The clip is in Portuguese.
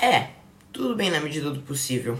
É, tudo bem na medida do possível.